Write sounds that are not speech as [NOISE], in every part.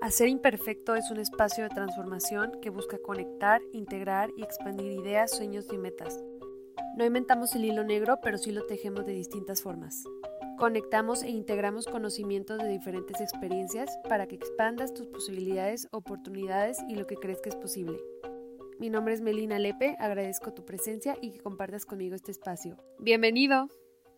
Hacer Imperfecto es un espacio de transformación que busca conectar, integrar y expandir ideas, sueños y metas. No inventamos el hilo negro, pero sí lo tejemos de distintas formas. Conectamos e integramos conocimientos de diferentes experiencias para que expandas tus posibilidades, oportunidades y lo que crees que es posible. Mi nombre es Melina Lepe, agradezco tu presencia y que compartas conmigo este espacio. ¡Bienvenido!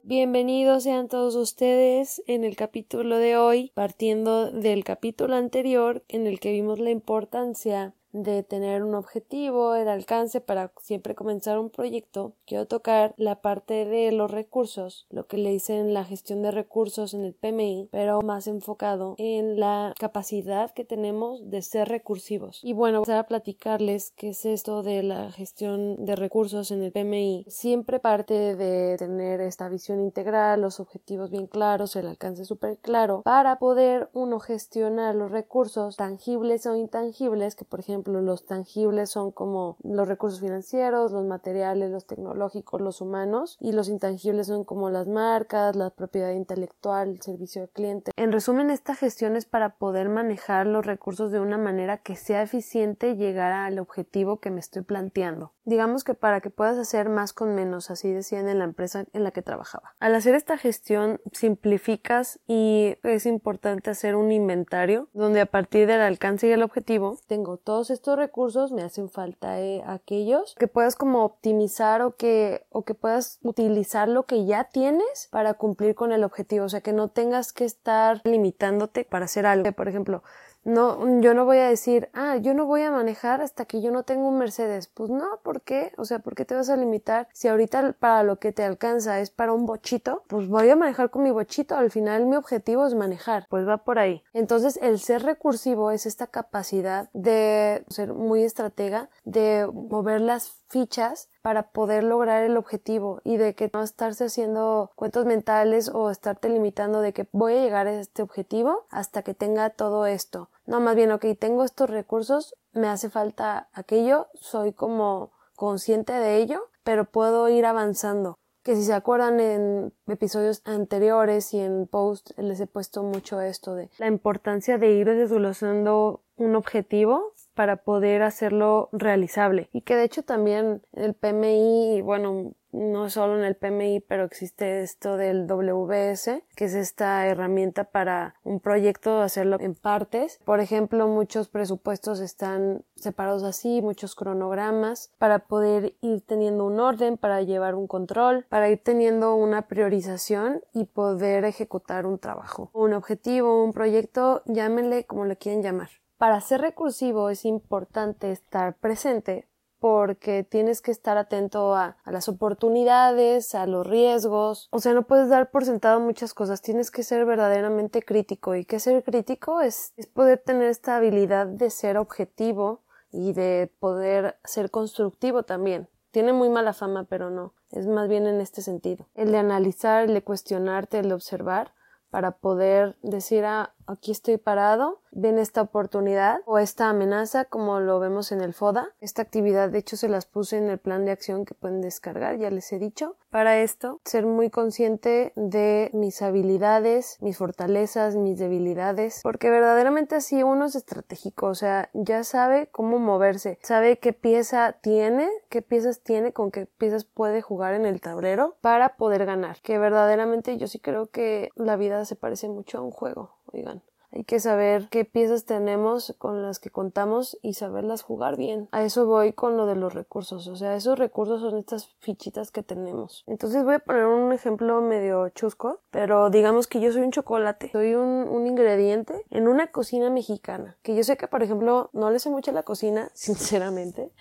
Bienvenidos sean todos ustedes en el capítulo de hoy, partiendo del capítulo anterior en el que vimos la importancia de tener un objetivo, el alcance para siempre comenzar un proyecto, quiero tocar la parte de los recursos, lo que le dicen la gestión de recursos en el PMI, pero más enfocado en la capacidad que tenemos de ser recursivos. Y bueno, voy a platicarles qué es esto de la gestión de recursos en el PMI. Siempre parte de tener esta visión integral, los objetivos bien claros, el alcance súper claro, para poder uno gestionar los recursos tangibles o intangibles que por ejemplo los tangibles son como los recursos financieros, los materiales, los tecnológicos, los humanos, y los intangibles son como las marcas, la propiedad intelectual, el servicio al cliente. En resumen, esta gestión es para poder manejar los recursos de una manera que sea eficiente y llegar al objetivo que me estoy planteando. Digamos que para que puedas hacer más con menos, así decían en la empresa en la que trabajaba. Al hacer esta gestión, simplificas y es importante hacer un inventario donde a partir del alcance y el objetivo tengo todos estos recursos, me hacen falta eh, aquellos que puedas como optimizar o que, o que puedas utilizar lo que ya tienes para cumplir con el objetivo, o sea que no tengas que estar limitándote para hacer algo. Por ejemplo, no, yo no voy a decir, ah, yo no voy a manejar hasta que yo no tenga un Mercedes. Pues no, ¿por qué? O sea, ¿por qué te vas a limitar? Si ahorita para lo que te alcanza es para un bochito, pues voy a manejar con mi bochito. Al final mi objetivo es manejar. Pues va por ahí. Entonces, el ser recursivo es esta capacidad de ser muy estratega, de mover las fichas para poder lograr el objetivo y de que no estarse haciendo cuentos mentales o estarte limitando de que voy a llegar a este objetivo hasta que tenga todo esto. No, más bien, ok, tengo estos recursos, me hace falta aquello, soy como consciente de ello, pero puedo ir avanzando. Que si se acuerdan en episodios anteriores y en post les he puesto mucho esto de la importancia de ir desglosando un objetivo para poder hacerlo realizable y que de hecho también el PMI bueno no solo en el PMI, pero existe esto del WS, que es esta herramienta para un proyecto hacerlo en partes. Por ejemplo, muchos presupuestos están separados así, muchos cronogramas, para poder ir teniendo un orden, para llevar un control, para ir teniendo una priorización y poder ejecutar un trabajo, un objetivo, un proyecto, llámenle como le quieren llamar. Para ser recursivo es importante estar presente porque tienes que estar atento a, las oportunidades, a los riesgos. O sea, no puedes dar por sentado muchas cosas, tienes que ser verdaderamente crítico. Y que ser crítico es, poder tener esta habilidad de ser objetivo y de poder ser constructivo también. Tiene muy mala fama, pero no. Es más bien en este sentido. El de analizar, el de cuestionarte, el de observar para poder decir, ah, aquí estoy parado ven esta oportunidad o esta amenaza como lo vemos en el FODA. Esta actividad de hecho se las puse en el plan de acción que pueden descargar, ya les he dicho. Para esto, ser muy consciente de mis habilidades, mis fortalezas, mis debilidades, porque verdaderamente así uno es estratégico, o sea, ya sabe cómo moverse, sabe qué pieza tiene, qué piezas tiene, con qué piezas puede jugar en el tablero para poder ganar. Que verdaderamente yo sí creo que la vida se parece mucho a un juego, oigan. Hay que saber qué piezas tenemos con las que contamos y saberlas jugar bien. A eso voy con lo de los recursos. O sea, esos recursos son estas fichitas que tenemos. Entonces voy a poner un ejemplo medio chusco, pero digamos que yo soy un chocolate. Soy un, un ingrediente en una cocina mexicana. Que yo sé que, por ejemplo, no le sé mucho a la cocina, [LAUGHS] sinceramente,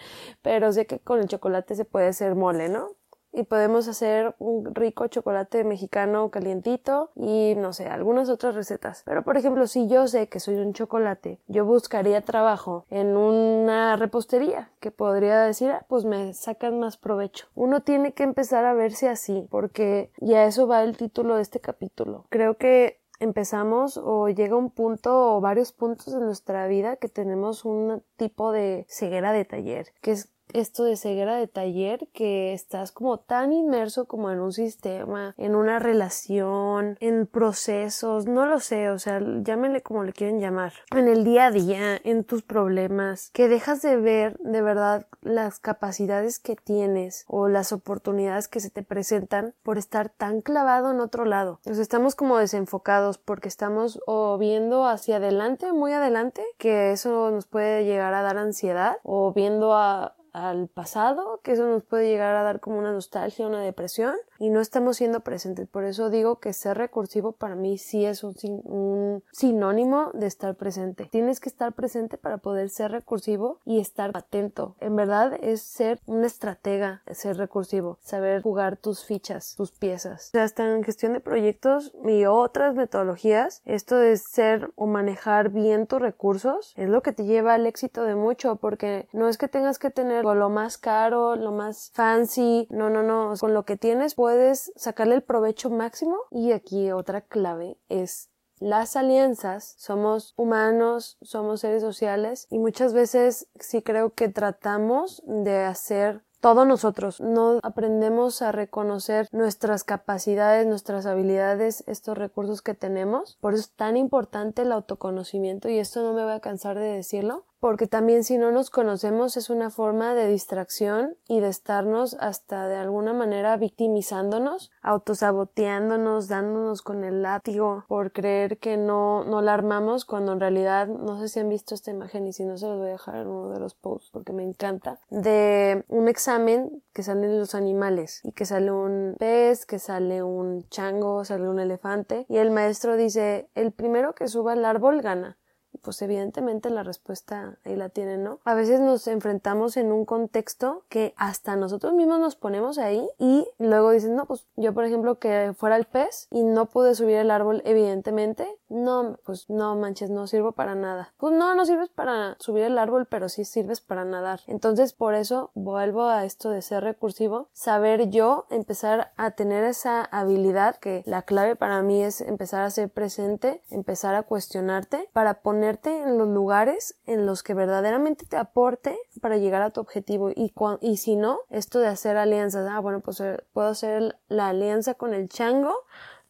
pero sé que con el chocolate se puede hacer mole, ¿no? Y podemos hacer un rico chocolate mexicano calientito y no sé, algunas otras recetas. Pero por ejemplo, si yo sé que soy un chocolate, yo buscaría trabajo en una repostería que podría decir, ah, pues me sacan más provecho. Uno tiene que empezar a verse así, porque ya eso va el título de este capítulo. Creo que empezamos o llega un punto o varios puntos en nuestra vida que tenemos un tipo de ceguera de taller, que es esto de ceguera de taller que estás como tan inmerso como en un sistema, en una relación, en procesos, no lo sé, o sea, llámenle como le quieren llamar, en el día a día, en tus problemas, que dejas de ver de verdad las capacidades que tienes o las oportunidades que se te presentan por estar tan clavado en otro lado. Nos estamos como desenfocados porque estamos o viendo hacia adelante, muy adelante, que eso nos puede llegar a dar ansiedad, o viendo a, al pasado, que eso nos puede llegar a dar como una nostalgia, una depresión, y no estamos siendo presentes. Por eso digo que ser recursivo para mí sí es un, un, sinónimo de estar presente. Tienes que estar presente para poder ser recursivo y estar atento. En verdad es ser una estratega, ser recursivo, saber jugar tus fichas, tus piezas. O sea, hasta en gestión de proyectos y otras metodologías, esto de ser o manejar bien tus recursos es lo que te lleva al éxito de mucho, porque no es que tengas que tener lo más caro, lo más fancy, no, no, no, con lo que tienes puedes sacarle el provecho máximo. Y aquí otra clave es las alianzas, somos humanos, somos seres sociales y muchas veces sí creo que tratamos de hacer todos nosotros. No aprendemos a reconocer nuestras capacidades, nuestras habilidades, estos recursos que tenemos. Por eso es tan importante el autoconocimiento y esto no me voy a cansar de decirlo porque también si no nos conocemos es una forma de distracción y de estarnos hasta de alguna manera victimizándonos, autosaboteándonos, dándonos con el látigo por creer que no, no la armamos cuando en realidad no sé si han visto esta imagen y si no se los voy a dejar en uno de los posts porque me encanta de un examen que salen los animales y que sale un pez, que sale un chango, sale un elefante y el maestro dice el primero que suba al árbol gana pues evidentemente la respuesta ahí la tienen, ¿no? A veces nos enfrentamos en un contexto que hasta nosotros mismos nos ponemos ahí y luego dicen, no, pues yo por ejemplo que fuera el pez y no pude subir el árbol evidentemente, no, pues no manches, no sirvo para nada. Pues no, no sirves para subir el árbol, pero sí sirves para nadar. Entonces por eso vuelvo a esto de ser recursivo, saber yo empezar a tener esa habilidad que la clave para mí es empezar a ser presente, empezar a cuestionarte para poner en los lugares en los que verdaderamente te aporte para llegar a tu objetivo y, y si no, esto de hacer alianzas, ah, bueno, pues eh, puedo hacer la alianza con el chango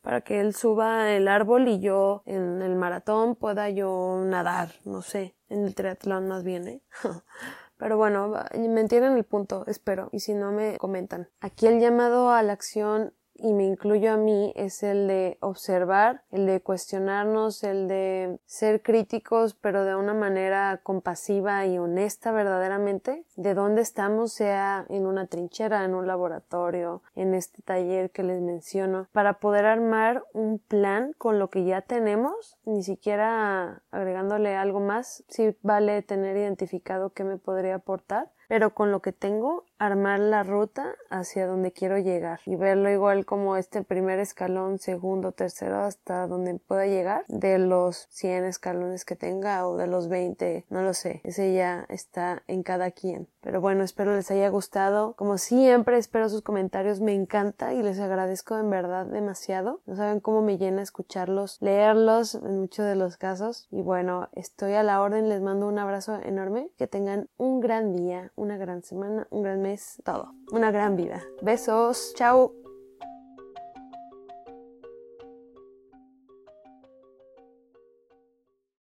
para que él suba el árbol y yo en el maratón pueda yo nadar, no sé, en el triatlón más bien, ¿eh? [LAUGHS] Pero bueno, me entienden el punto, espero, y si no me comentan. Aquí el llamado a la acción y me incluyo a mí es el de observar, el de cuestionarnos, el de ser críticos pero de una manera compasiva y honesta verdaderamente de dónde estamos sea en una trinchera, en un laboratorio, en este taller que les menciono para poder armar un plan con lo que ya tenemos, ni siquiera agregándole algo más, si vale tener identificado qué me podría aportar pero con lo que tengo armar la ruta hacia donde quiero llegar y verlo igual como este primer escalón, segundo, tercero hasta donde pueda llegar de los 100 escalones que tenga o de los 20, no lo sé, ese ya está en cada quien. Pero bueno, espero les haya gustado. Como siempre, espero sus comentarios, me encanta y les agradezco en verdad demasiado. No saben cómo me llena escucharlos, leerlos en muchos de los casos. Y bueno, estoy a la orden, les mando un abrazo enorme, que tengan un gran día, una gran semana, un gran mes, todo. Una gran vida. Besos, chao.